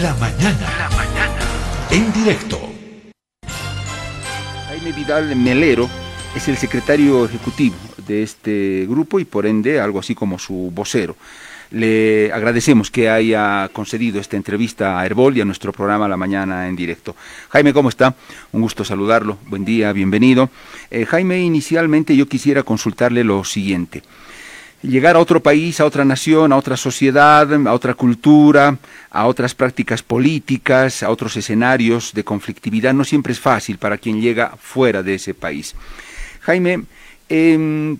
La mañana. La mañana. En directo. Jaime Vidal Melero es el secretario ejecutivo de este grupo y por ende algo así como su vocero. Le agradecemos que haya concedido esta entrevista a Herbol y a nuestro programa La Mañana en directo. Jaime, ¿cómo está? Un gusto saludarlo. Buen día, bienvenido. Eh, Jaime, inicialmente yo quisiera consultarle lo siguiente. Llegar a otro país, a otra nación, a otra sociedad, a otra cultura, a otras prácticas políticas, a otros escenarios de conflictividad, no siempre es fácil para quien llega fuera de ese país. Jaime, eh,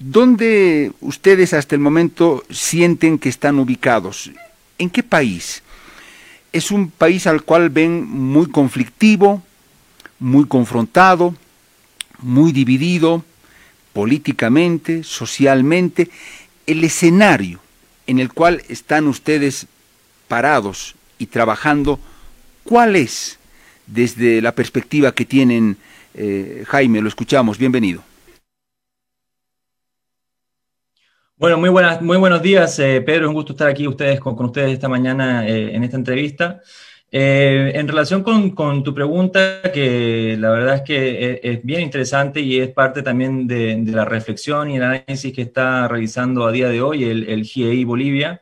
¿Dónde ustedes hasta el momento sienten que están ubicados? ¿En qué país? ¿Es un país al cual ven muy conflictivo, muy confrontado, muy dividido políticamente, socialmente? El escenario en el cual están ustedes parados y trabajando, ¿cuál es desde la perspectiva que tienen? Eh, Jaime, lo escuchamos, bienvenido. Bueno, muy, buenas, muy buenos días, eh, Pedro. Un gusto estar aquí ustedes, con, ustedes esta mañana eh, en esta entrevista. Eh, en relación con, tu pregunta, que la verdad es que es, bien interesante y es parte también de, la reflexión y el análisis que está realizando a día de hoy el, el GIEI Bolivia.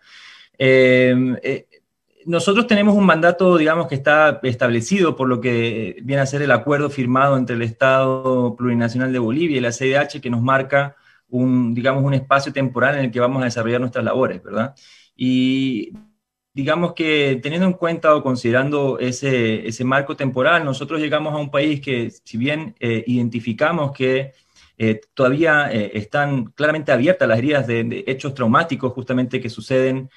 nosotros tenemos un mandato, digamos, que está establecido por lo que viene a ser el acuerdo firmado entre el Estado Plurinacional de Bolivia y la CDH, que nos marca un, digamos, un espacio temporal en el que vamos a desarrollar nuestras labores, ¿verdad? Y digamos que teniendo en cuenta o considerando ese, ese marco temporal, nosotros llegamos a un país que, si bien eh, identificamos que eh, todavía eh, están claramente abiertas las heridas de, hechos traumáticos justamente que suceden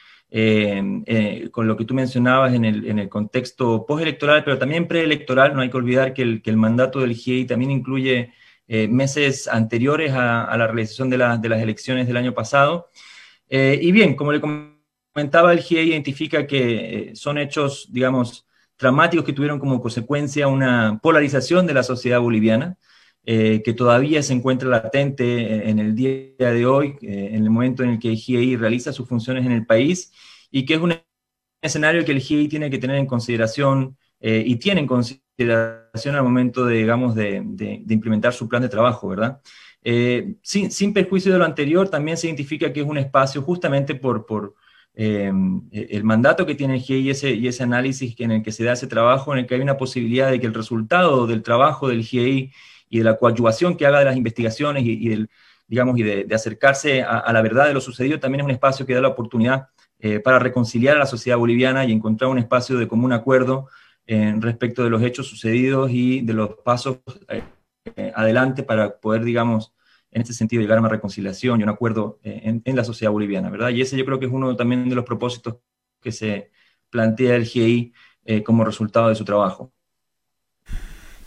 con lo que tú mencionabas en el, en el contexto postelectoral, pero también preelectoral, no hay que olvidar que el, que el mandato del GIEI también incluye eh, meses anteriores a, la realización de, las elecciones del año pasado. Eh, y bien, como le comentaba, el GIE identifica que eh, son hechos, digamos, dramáticos que tuvieron como consecuencia una polarización de la sociedad boliviana, que todavía se encuentra latente en el día de hoy, en el momento en el que el GIEI realiza sus funciones en el país, y que es un escenario que el GIEI tiene que tener en consideración y tiene en consideración al momento de, digamos, de, implementar su plan de trabajo, ¿verdad? Eh, sin, perjuicio de lo anterior, también se identifica que es un espacio justamente por, por eh, el mandato que tiene el GIEI y ese, y ese análisis en el que se da ese trabajo, en el que hay una posibilidad de que el resultado del trabajo del GIEI y de la coadyuvación que haga de las investigaciones y, del, digamos, y de, acercarse a, la verdad de lo sucedido, también es un espacio que da la oportunidad eh, para reconciliar a la sociedad boliviana y encontrar un espacio de común acuerdo respecto de los hechos sucedidos y de los pasos eh, eh, adelante para poder, digamos, en este sentido llegar a una reconciliación y un acuerdo eh, en, la sociedad boliviana, ¿verdad? Y ese yo creo que es uno también de los propósitos que se plantea el GI como resultado de su trabajo.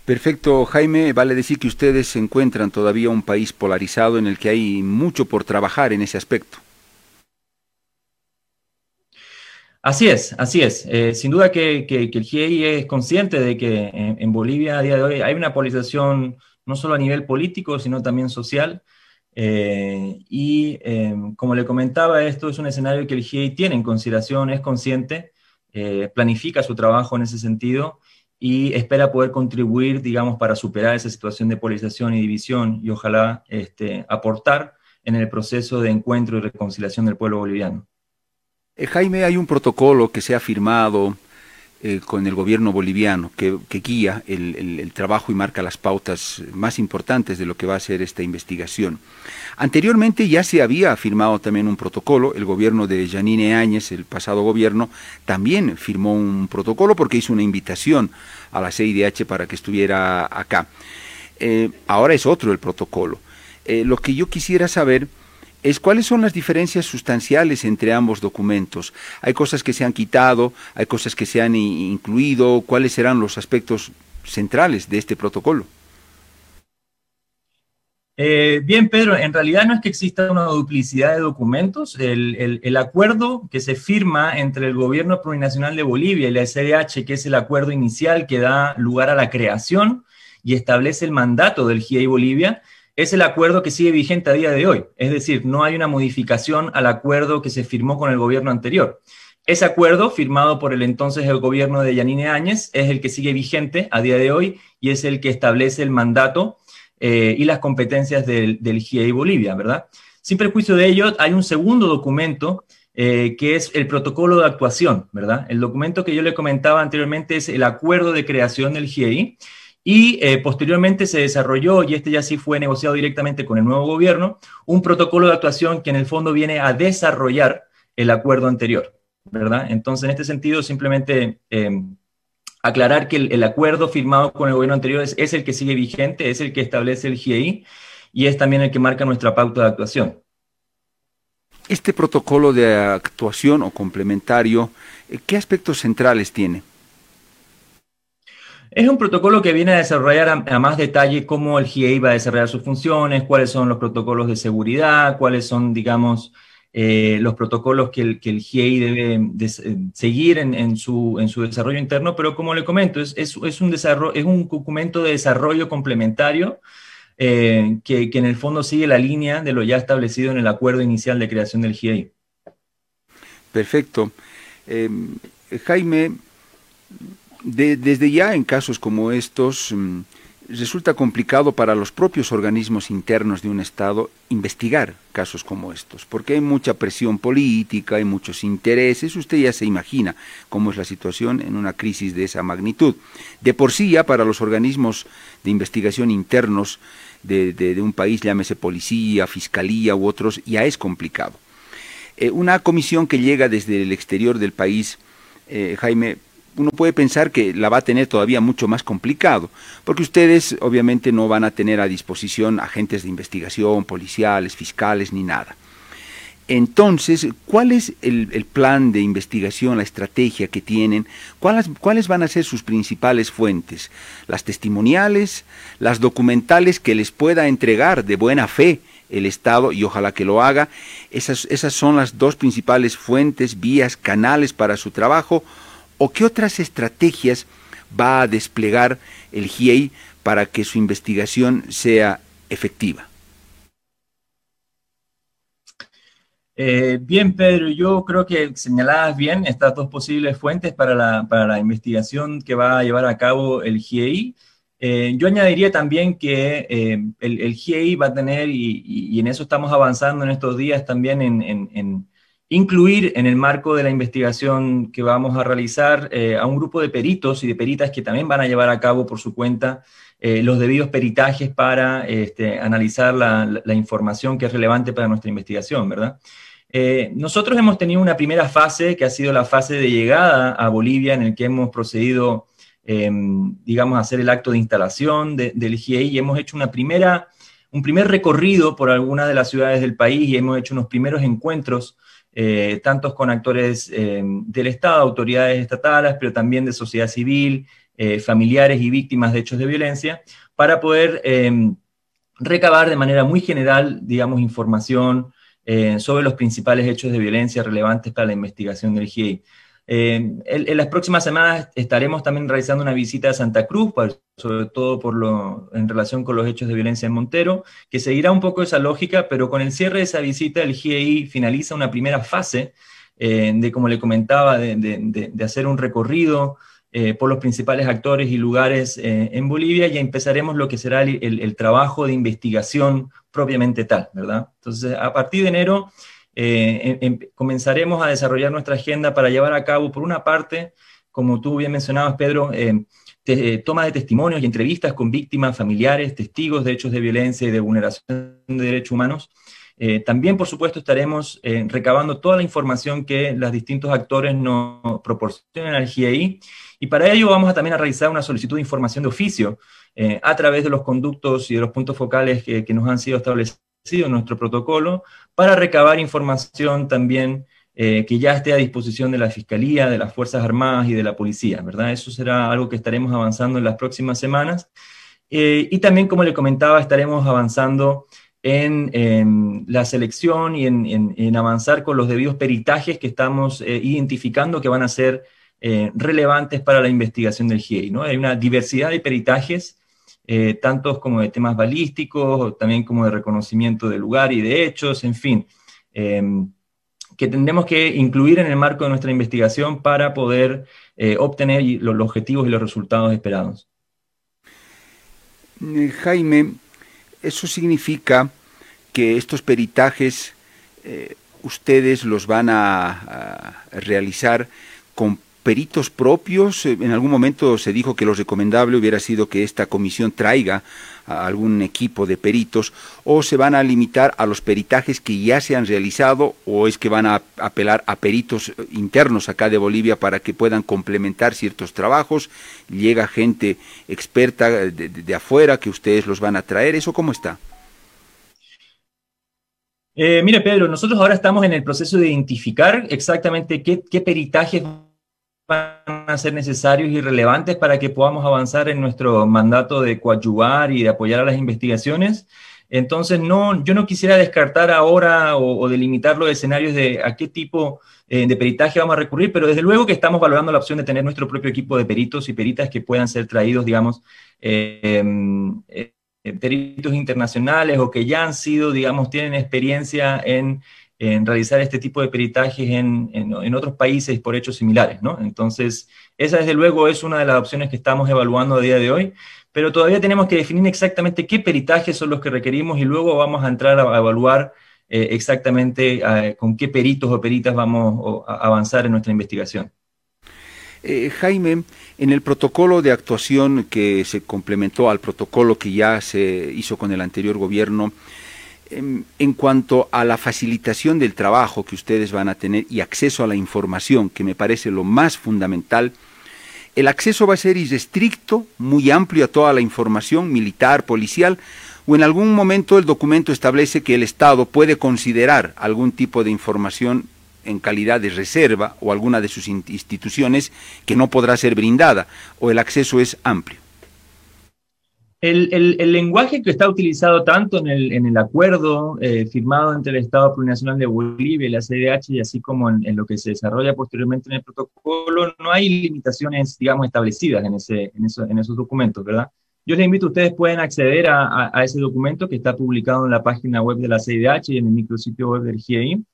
Perfecto, Jaime. Vale decir que ustedes se encuentran todavía un país polarizado en el que hay mucho por trabajar en ese aspecto. Así es, así es. Eh, sin duda que, el GIEI es consciente de que en, Bolivia a día de hoy hay una polarización no solo a nivel político, sino también social. Eh, y em, como le comentaba, esto es un escenario que el GIEI tiene en consideración, es consciente, eh, planifica su trabajo en ese sentido y espera poder contribuir, digamos, para superar esa situación de polarización y división y ojalá este, aportar en el proceso de encuentro y reconciliación del pueblo boliviano. Eh, Jaime, hay un protocolo que se ha firmado eh, con el gobierno boliviano que, guía el, trabajo y marca las pautas más importantes de lo que va a ser esta investigación. Anteriormente ya se había firmado también un protocolo, el gobierno de Janine Áñez, el pasado gobierno, también firmó un protocolo porque hizo una invitación a la CIDH para que estuviera acá. Eh, ahora es otro el protocolo. lo que yo quisiera saber es cuáles son las diferencias sustanciales entre ambos documentos. Hay cosas que se han quitado, hay cosas que se han incluido, cuáles serán los aspectos centrales de este protocolo. Eh, bien, Pedro, en realidad no es que exista una duplicidad de documentos. El, acuerdo que se firma entre el gobierno plurinacional de Bolivia y la SDH, que es el acuerdo inicial que da lugar a la creación y establece el mandato del GIEI Bolivia, es el acuerdo que sigue vigente a día de hoy. Es decir, no hay una modificación al acuerdo que se firmó con el gobierno anterior. Ese acuerdo, firmado por el entonces el gobierno de Yanine Áñez, es el que sigue vigente a día de hoy y es el que establece el mandato eh, y las competencias del, del GIEI Bolivia, ¿verdad? Sin perjuicio de ello, hay un segundo documento eh, que es el protocolo de actuación, ¿verdad? El documento que yo le comentaba anteriormente es el acuerdo de creación del GIEI y eh, posteriormente se desarrolló, y este ya sí fue negociado directamente con el nuevo gobierno, un protocolo de actuación que en el fondo viene a desarrollar el acuerdo anterior, ¿verdad? Entonces, en este sentido, simplemente eh, aclarar que el, acuerdo firmado con el gobierno anterior es, el que sigue vigente, es el que establece el GIEI y es también el que marca nuestra pauta de actuación. Este protocolo de actuación o complementario, eh, ¿qué aspectos centrales tiene? Es un protocolo que viene a desarrollar a, más detalle cómo el GIEI va a desarrollar sus funciones, cuáles son los protocolos de seguridad, cuáles son, digamos, eh, los protocolos que el, que GIEI debe eh, seguir en, su, en, su, desarrollo interno, pero como le comento, es, es, un, desarrollo, es un documento de desarrollo complementario eh, que, en el fondo sigue la línea de lo ya establecido en el acuerdo inicial de creación del GIEI. Perfecto. Jaime, desde ya en casos como estos, mm, resulta complicado para los propios organismos internos de un Estado investigar casos como estos, porque hay mucha presión política, hay muchos intereses, usted ya se imagina cómo es la situación en una crisis de esa magnitud. De por sí ya para los organismos de investigación internos de, un país, llámese policía, fiscalía u otros, ya es complicado. Eh, una comisión que llega desde el exterior del país, eh, Jaime, uno puede pensar que la va a tener todavía mucho más complicado, porque ustedes obviamente no van a tener a disposición agentes de investigación, policiales, fiscales, ni nada. Entonces, ¿cuál es el, plan de investigación, la estrategia que tienen? ¿Cuáles, ¿Cuáles van a ser sus principales fuentes? ¿Las testimoniales? ¿Las documentales que les pueda entregar de buena fe el Estado y ojalá que lo haga? Esas, esas son las dos principales fuentes, vías, canales para su trabajo o qué otras estrategias va a desplegar el GIEI para que su investigación sea efectiva? Eh, bien, Pedro, yo creo que señalabas bien estas dos posibles fuentes para la, investigación que va a llevar a cabo el GIEI. Eh, yo añadiría también que eh, el, GIEI va a tener, y, en eso estamos avanzando en estos días también en incluir en el marco de la investigación que vamos a realizar eh, a un grupo de peritos y de peritas que también van a llevar a cabo por su cuenta eh, los debidos peritajes para este, analizar la, información que es relevante para nuestra investigación, ¿verdad? Eh, nosotros hemos tenido una primera fase que ha sido la fase de llegada a Bolivia en el que hemos procedido, em, digamos, a hacer el acto de instalación del GIEI y hemos hecho una primera, un primer recorrido por algunas de las ciudades del país y hemos hecho unos primeros encuentros eh, tantos con actores eh, del Estado, autoridades estatales, pero también de sociedad civil, eh, familiares y víctimas de hechos de violencia, para poder recabar de manera muy general, digamos, información sobre los principales hechos de violencia relevantes para la investigación del GIEI. En, las próximas semanas estaremos también realizando una visita a Santa Cruz, sobre todo en relación con los hechos de violencia en Montero, que seguirá un poco esa lógica, pero con el cierre de esa visita el GIEI finaliza una primera fase eh, de, como le comentaba, de, hacer un recorrido eh, por los principales actores y lugares eh, en Bolivia y empezaremos lo que será el, trabajo de investigación propiamente tal, ¿verdad? Entonces, a partir de enero em, em, comenzaremos a desarrollar nuestra agenda para llevar a cabo, por una parte, como tú bien mencionabas, Pedro, eh, toma de testimonios y entrevistas con víctimas, familiares, testigos de hechos de violencia y de vulneración de derechos humanos. Eh, también, por supuesto, estaremos eh, recabando toda la información que los distintos actores nos proporcionan al GIEI y para ello vamos a también a realizar una solicitud de información de oficio a través de los conductos y de los puntos focales que, que nos han sido establecidos en nuestro protocolo para recabar información también eh, que ya esté a disposición de la Fiscalía, de las Fuerzas Armadas y de la Policía, ¿verdad? Eso será algo que estaremos avanzando en las próximas semanas. Eh, y también, como le comentaba, estaremos avanzando en, la selección y en, avanzar con los debidos peritajes que estamos eh, identificando que van a ser relevantes para la investigación del GIEI, ¿no? Hay una diversidad de peritajes, tantos como de temas balísticos, también como de reconocimiento de lugar y de hechos, en fin que tendremos que incluir en el marco de nuestra investigación para poder eh, obtener los, objetivos y los resultados esperados. Eh, Jaime, eso significa que estos peritajes eh, ustedes los van a, realizar con peritos propios. En algún momento se dijo que lo recomendable hubiera sido que esta comisión traiga a algún equipo de peritos o se van a limitar a los peritajes que ya se han realizado o es que van a apelar a peritos internos acá de Bolivia para que puedan complementar ciertos trabajos. Llega gente experta de, afuera que ustedes los van a traer. ¿Eso cómo está? Eh, mire, Pedro, nosotros ahora estamos en el proceso de identificar exactamente qué peritajes van a ser necesarios y relevantes para que podamos avanzar en nuestro mandato de coadyuvar y de apoyar a las investigaciones. Entonces, no, yo no quisiera descartar ahora o, delimitar los escenarios de a qué tipo eh, de peritaje vamos a recurrir, pero desde luego que estamos valorando la opción de tener nuestro propio equipo de peritos y peritas que puedan ser traídos, digamos, eh, eh, peritos internacionales o que ya han sido, digamos, tienen experiencia en en realizar este tipo de peritajes en, en, otros países por hechos similares, ¿no? Entonces, esa desde luego es una de las opciones que estamos evaluando a día de hoy, pero todavía tenemos que definir exactamente qué peritajes son los que requerimos y luego vamos a entrar a, evaluar eh, exactamente con qué peritos o peritas vamos a avanzar en nuestra investigación. Eh, Jaime, en el protocolo de actuación que se complementó al protocolo que ya se hizo con el anterior gobierno, en, cuanto a la facilitación del trabajo que ustedes van a tener y acceso a la información, que me parece lo más fundamental, el acceso va a ser irrestricto, muy amplio a toda la información militar, policial, o en algún momento el documento establece que el Estado puede considerar algún tipo de información en calidad de reserva o alguna de sus instituciones que no podrá ser brindada, o el acceso es amplio. El, lenguaje que está utilizado tanto en el, acuerdo eh, firmado entre el Estado Plurinacional de Bolivia y la CDH, y así como en, lo que se desarrolla posteriormente en el protocolo, no hay limitaciones, digamos, establecidas en, ese, en, esos documentos, ¿verdad? Yo les invito, ustedes pueden acceder a, ese documento que está publicado en la página web de la CDH y en el micrositio web del GIEI,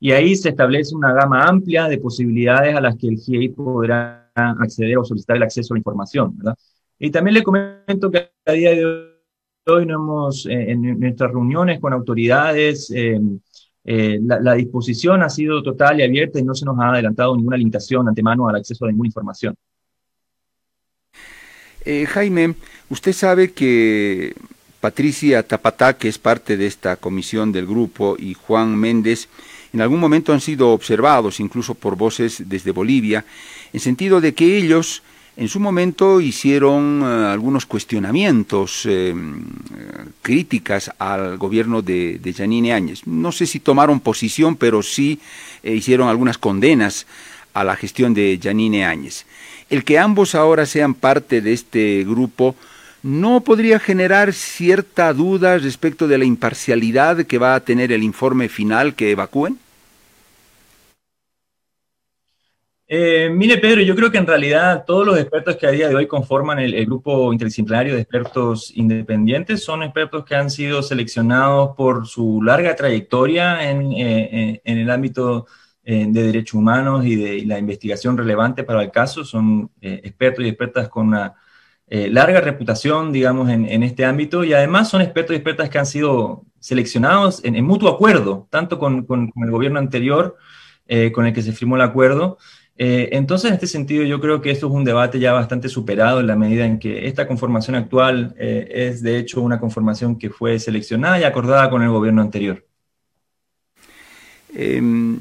y ahí se establece una gama amplia de posibilidades a las que el GIEI podrá acceder o solicitar el acceso a la información, ¿verdad? Y también le comento que a día de hoy no hemos, eh, en nuestras reuniones con autoridades, eh, eh, la, disposición ha sido total y abierta y no se nos ha adelantado ninguna limitación antemano al acceso a ninguna información. Jaime, usted sabe que Patricia Tapatá, que es parte de esta comisión del grupo, y Juan Méndez, en algún momento han sido observados, incluso por voces desde Bolivia, en sentido de que ellos en su momento hicieron eh, algunos cuestionamientos, eh, críticas al gobierno de, Yanine Áñez. No sé si tomaron posición, pero sí eh, hicieron algunas condenas a la gestión de Yanine Áñez. El que ambos ahora sean parte de este grupo no podría generar cierta duda respecto de la imparcialidad que va a tener el informe final que evacúen? Eh, mire, Pedro, yo creo que en realidad todos los expertos que a día de hoy conforman el, grupo interdisciplinario de expertos independientes son expertos que han sido seleccionados por su larga trayectoria en, eh, el ámbito eh, de derechos humanos y de la investigación relevante para el caso. Son expertos y expertas con una larga reputación, digamos, en, este ámbito y además son expertos y expertas que han sido seleccionados en, mutuo acuerdo, tanto con el gobierno anterior, con el que se firmó el acuerdo, eh, entonces, en este sentido, yo creo que esto es un debate ya bastante superado en la medida en que esta conformación actual eh, es, de hecho, una conformación que fue seleccionada y acordada con el gobierno anterior. Em,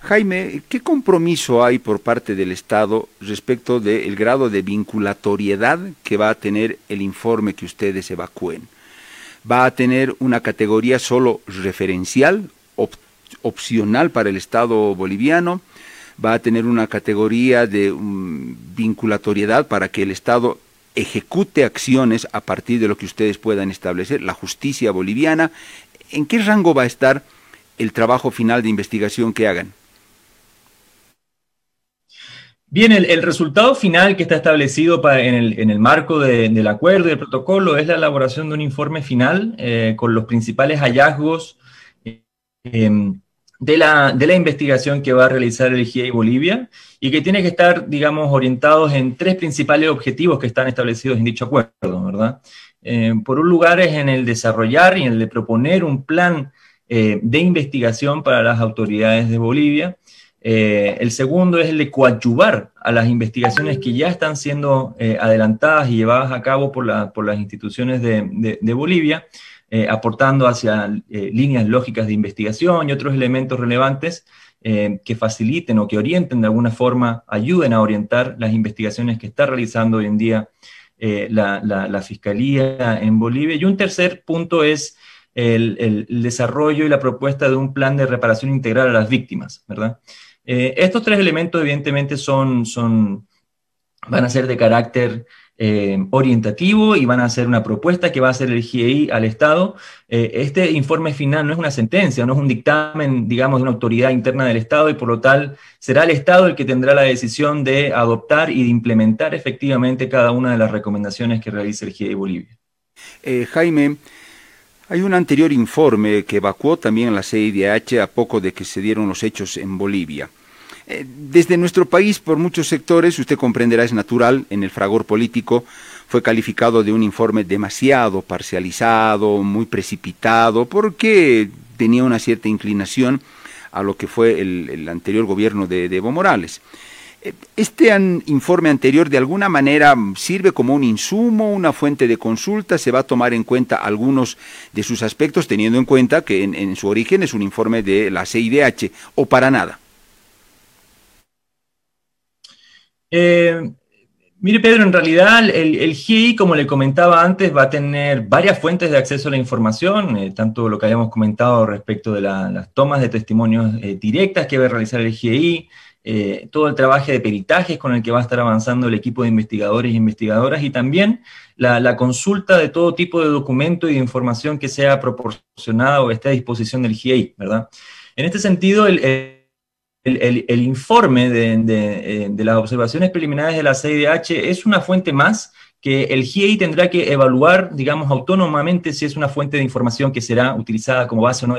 Jaime, ¿qué compromiso hay por parte del Estado respecto del grado de vinculatoriedad que va a tener el informe que ustedes evacúen? ¿Va a tener una categoría solo referencial, opcional para el Estado boliviano? Va a tener una categoría de vinculatoriedad para que el Estado ejecute acciones a partir de lo que ustedes puedan establecer, la justicia boliviana. ¿En qué rango va a estar el trabajo final de investigación que hagan? Bien, el, resultado final que está establecido en, el, marco del acuerdo y del protocolo es la elaboración de un informe final eh, con los principales hallazgos eh, de la, de la investigación que va a realizar el GIEI Bolivia y que tiene que estar, digamos, orientados en tres principales objetivos que están establecidos en dicho acuerdo, ¿verdad? Eh, por un lugar es en el desarrollar y en el de proponer un plan eh, de investigación para las autoridades de Bolivia. Eh, el segundo es el de coadyuvar a las investigaciones que ya están siendo adelantadas y llevadas a cabo por, por las instituciones de, de Bolivia. Eh, aportando hacia eh, líneas lógicas de investigación y otros elementos relevantes eh, que faciliten o que orienten de alguna forma, ayuden a orientar las investigaciones que está realizando hoy en día la, Fiscalía en Bolivia. Y un tercer punto es el, desarrollo y la propuesta de un plan de reparación integral a las víctimas, ¿verdad? estos tres elementos evidentemente son, son, van a ser de carácter eh, orientativo y van a hacer una propuesta que va a hacer el GIEI al Estado. Eh, este informe final no es una sentencia, no es un dictamen, digamos, de una autoridad interna del Estado y por lo tal será el Estado el que tendrá la decisión de adoptar y de implementar efectivamente cada una de las recomendaciones que realice el GIEI Bolivia. Eh, Jaime, hay un anterior informe que evacuó también la CIDH a poco de que se dieron los hechos en Bolivia. Eh, desde nuestro país, por muchos sectores, usted comprenderá, es natural, en el fragor político, fue calificado de un informe demasiado parcializado, muy precipitado, porque tenía una cierta inclinación a lo que fue el, anterior gobierno de, Evo Morales. Eh, este informe anterior de alguna manera sirve como un insumo, una fuente de consulta, se va a tomar en cuenta algunos de sus aspectos, teniendo en cuenta que en su origen es un informe de la CIDH, o para nada. Eh, mire, Pedro, en realidad el, GI, como le comentaba antes, va a tener varias fuentes de acceso a la información, eh, tanto lo que habíamos comentado respecto de las tomas de testimonios eh, directas que va a realizar el GI, todo el trabajo de peritajes con el que va a estar avanzando el equipo de investigadores e investigadoras y también la, consulta de todo tipo de documento y de información que sea proporcionada o esté a disposición del GI, ¿verdad? En este sentido, el, informe eh, de, las observaciones preliminares de la CIDH es una fuente más que el GIEI tendrá que evaluar, digamos, autónomamente si es una fuente de información que será utilizada como base o no,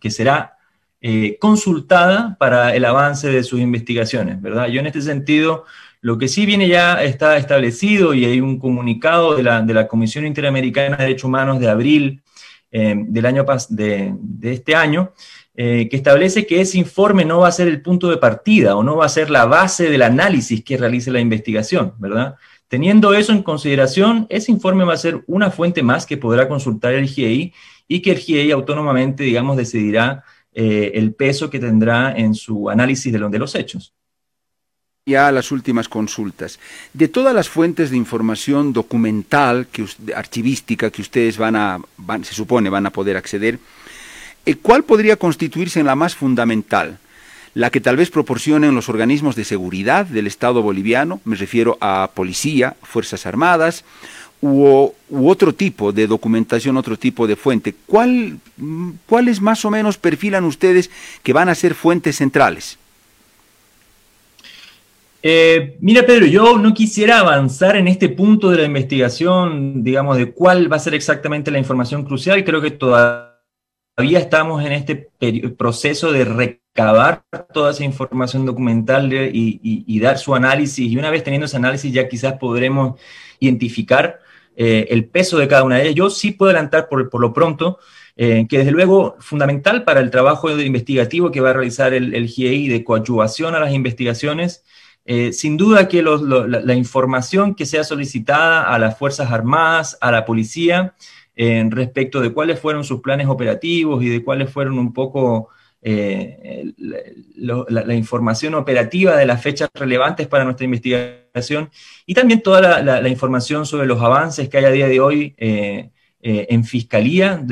que será eh, consultada para el avance de sus investigaciones, ¿verdad? Yo en este sentido, lo que sí viene ya está establecido y hay un comunicado de la, Comisión Interamericana de Derechos Humanos de abril eh, del año de, de este año, eh, que establece que ese informe no va a ser el punto de partida o no va a ser la base del análisis que realice la investigación, ¿verdad? Teniendo eso en consideración, ese informe va a ser una fuente más que podrá consultar el GIEI y que el GIEI autónomamente, digamos, decidirá eh, el peso que tendrá en su análisis de, de los hechos. Ya las últimas consultas. De todas las fuentes de información documental, que, archivística, que ustedes van a, se supone, van a poder acceder, ¿Cuál podría constituirse en la más fundamental? La que tal vez proporcionen los organismos de seguridad del Estado boliviano, me refiero a policía, Fuerzas Armadas, u, otro tipo de documentación, otro tipo de fuente. ¿Cuál, ¿Cuáles más o menos perfilan ustedes que van a ser fuentes centrales? Eh, mira, Pedro, yo no quisiera avanzar en este punto de la investigación, digamos, de cuál va a ser exactamente la información crucial. Creo que todavía todavía estamos en este proceso de recabar toda esa información documental y, dar su análisis. Y una vez teniendo ese análisis ya quizás podremos identificar eh, el peso de cada una de ellas. Yo sí puedo adelantar por, lo pronto eh, que desde luego fundamental para el trabajo investigativo que va a realizar el, el GIEI de coadyuvación a las investigaciones, eh, sin duda que la, información que sea solicitada a las Fuerzas Armadas, a la policía, en respecto de cuáles fueron sus planes operativos y de cuáles fueron un poco eh, la, información operativa de las fechas relevantes para nuestra investigación y también toda la, información sobre los avances que hay a día de hoy eh, eh, en fiscalía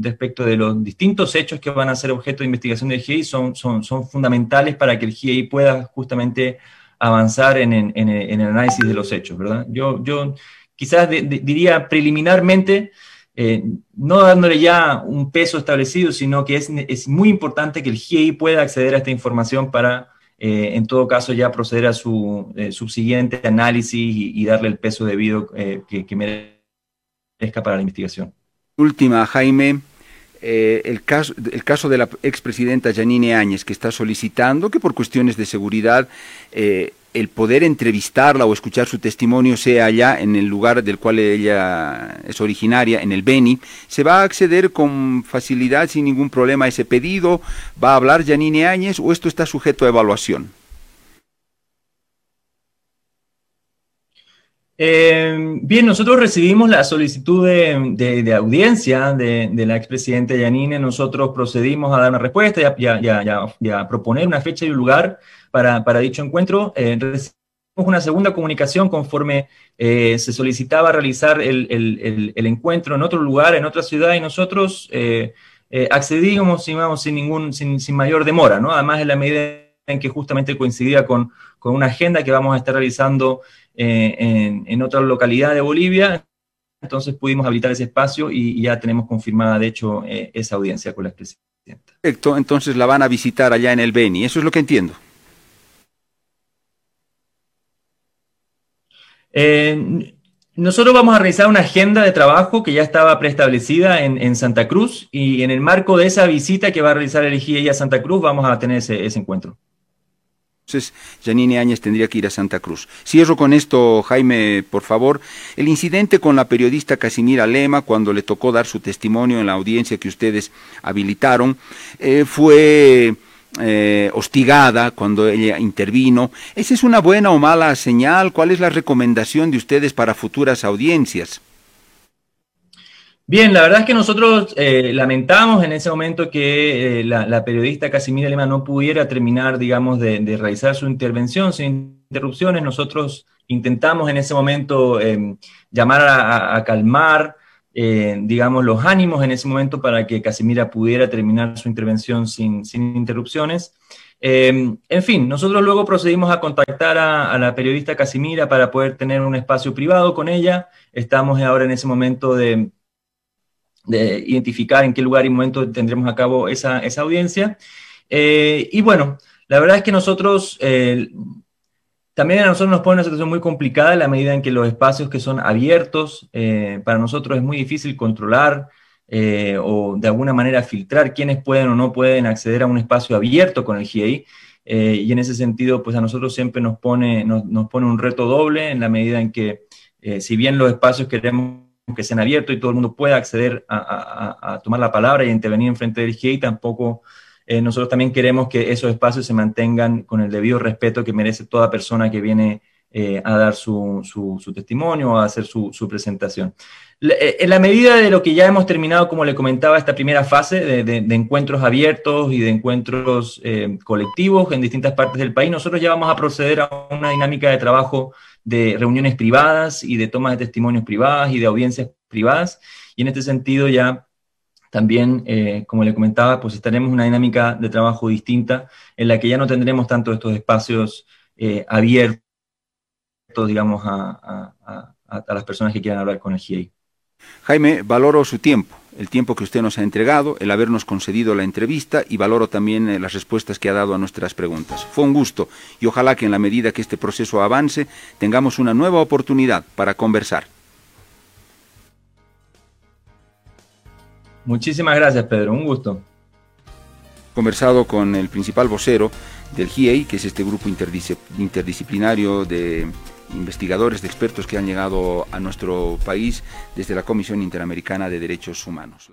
respecto de los distintos hechos que van a ser objeto de investigación del GIEI son, son, son fundamentales para que el GIEI pueda justamente avanzar en, en, en, el análisis de los hechos, ¿verdad? Yo, yo quizás diría preliminarmente, eh, no dándole ya un peso establecido, sino que es, muy importante que el GIEI pueda acceder a esta información para, eh, en todo caso, ya proceder a su eh, subsiguiente análisis y, darle el peso debido que, merezca para la investigación. Última, Jaime. el, caso, el caso de la expresidenta Janine Áñez, que está solicitando que por cuestiones de seguridad el poder entrevistarla o escuchar su testimonio sea allá en el lugar del cual ella es originaria, en el Beni, ¿se va a acceder con facilidad, sin ningún problema a ese pedido? ¿Va a hablar Janine Áñez o esto está sujeto a evaluación? Eh, bien, nosotros recibimos la solicitud de, audiencia de, la expresidenta Yanine. Nosotros procedimos a dar una respuesta y a, proponer una fecha y un lugar para, dicho encuentro. Eh, recibimos una segunda comunicación conforme eh, se solicitaba realizar el, encuentro en otro lugar, en otra ciudad, y nosotros accedimos sin, ningún, sin, mayor demora, ¿no? Además, en la medida en que justamente coincidía con, con una agenda que vamos a estar realizando eh, en, otra localidad de Bolivia. Entonces pudimos habilitar ese espacio y, ya tenemos confirmada, de hecho, eh, esa audiencia con la expresidenta. Perfecto, entonces la van a visitar allá en el Beni, eso es lo que entiendo. Eh, nosotros vamos a realizar una agenda de trabajo que ya estaba preestablecida en, Santa Cruz y en el marco de esa visita que va a realizar el IGI a Santa Cruz vamos a tener ese encuentro. Entonces, Janine Áñez tendría que ir a Santa Cruz. Cierro con esto, Jaime, por favor. El incidente con la periodista Casimira Lema, cuando le tocó dar su testimonio en la audiencia que ustedes habilitaron, eh, fue eh, hostigada cuando ella intervino. ¿Esa es una buena o mala señal? ¿Cuál es la recomendación de ustedes para futuras audiencias? Bien, la verdad es que nosotros eh, lamentamos en ese momento que eh, la, periodista Casimira Lema no pudiera terminar, digamos, de, realizar su intervención sin interrupciones. Nosotros intentamos en ese momento em, llamar a, calmar, eh, digamos, los ánimos en ese momento para que Casimira pudiera terminar su intervención sin, interrupciones. Em, en fin, nosotros luego procedimos a contactar a, la periodista Casimira para poder tener un espacio privado con ella. Estamos ahora en ese momento de de identificar en qué lugar y momento tendremos a cabo esa, audiencia. Eh, y bueno, la verdad es que nosotros, eh, también a nosotros nos pone una situación muy complicada en la medida en que los espacios que son abiertos, eh, para nosotros es muy difícil controlar o de alguna manera filtrar quiénes pueden o no pueden acceder a un espacio abierto con el GI. y en ese sentido, pues a nosotros siempre nos pone, nos, nos pone un reto doble en la medida en que, si bien los espacios queremos que sean abiertos y todo el mundo pueda acceder a, tomar la palabra y intervenir en frente del GIEI, tampoco eh, nosotros también queremos que esos espacios se mantengan con el debido respeto que merece toda persona que viene eh, a dar su, testimonio o a hacer su, presentación. Eh, en la medida de lo que ya hemos terminado, como le comentaba, esta primera fase de, encuentros abiertos y de encuentros colectivos en distintas partes del país, nosotros ya vamos a proceder a una dinámica de trabajo de reuniones privadas y de tomas de testimonios privadas y de audiencias privadas. Y en este sentido ya también, eh, como le comentaba, pues estaremos una dinámica de trabajo distinta en la que ya no tendremos tanto estos espacios eh, abiertos, digamos, a, a, las personas que quieran hablar con el GIEI. Jaime, valoro su tiempo, el tiempo que usted nos ha entregado, el habernos concedido la entrevista y valoro también eh, las respuestas que ha dado a nuestras preguntas. Fue un gusto y ojalá que en la medida que este proceso avance tengamos una nueva oportunidad para conversar. Muchísimas gracias, Pedro. Un gusto. Conversado con el principal vocero del GIEI, que es este grupo interdisciplinario de investigadores, de expertos que han llegado a nuestro país desde la Comisión Interamericana de Derechos Humanos.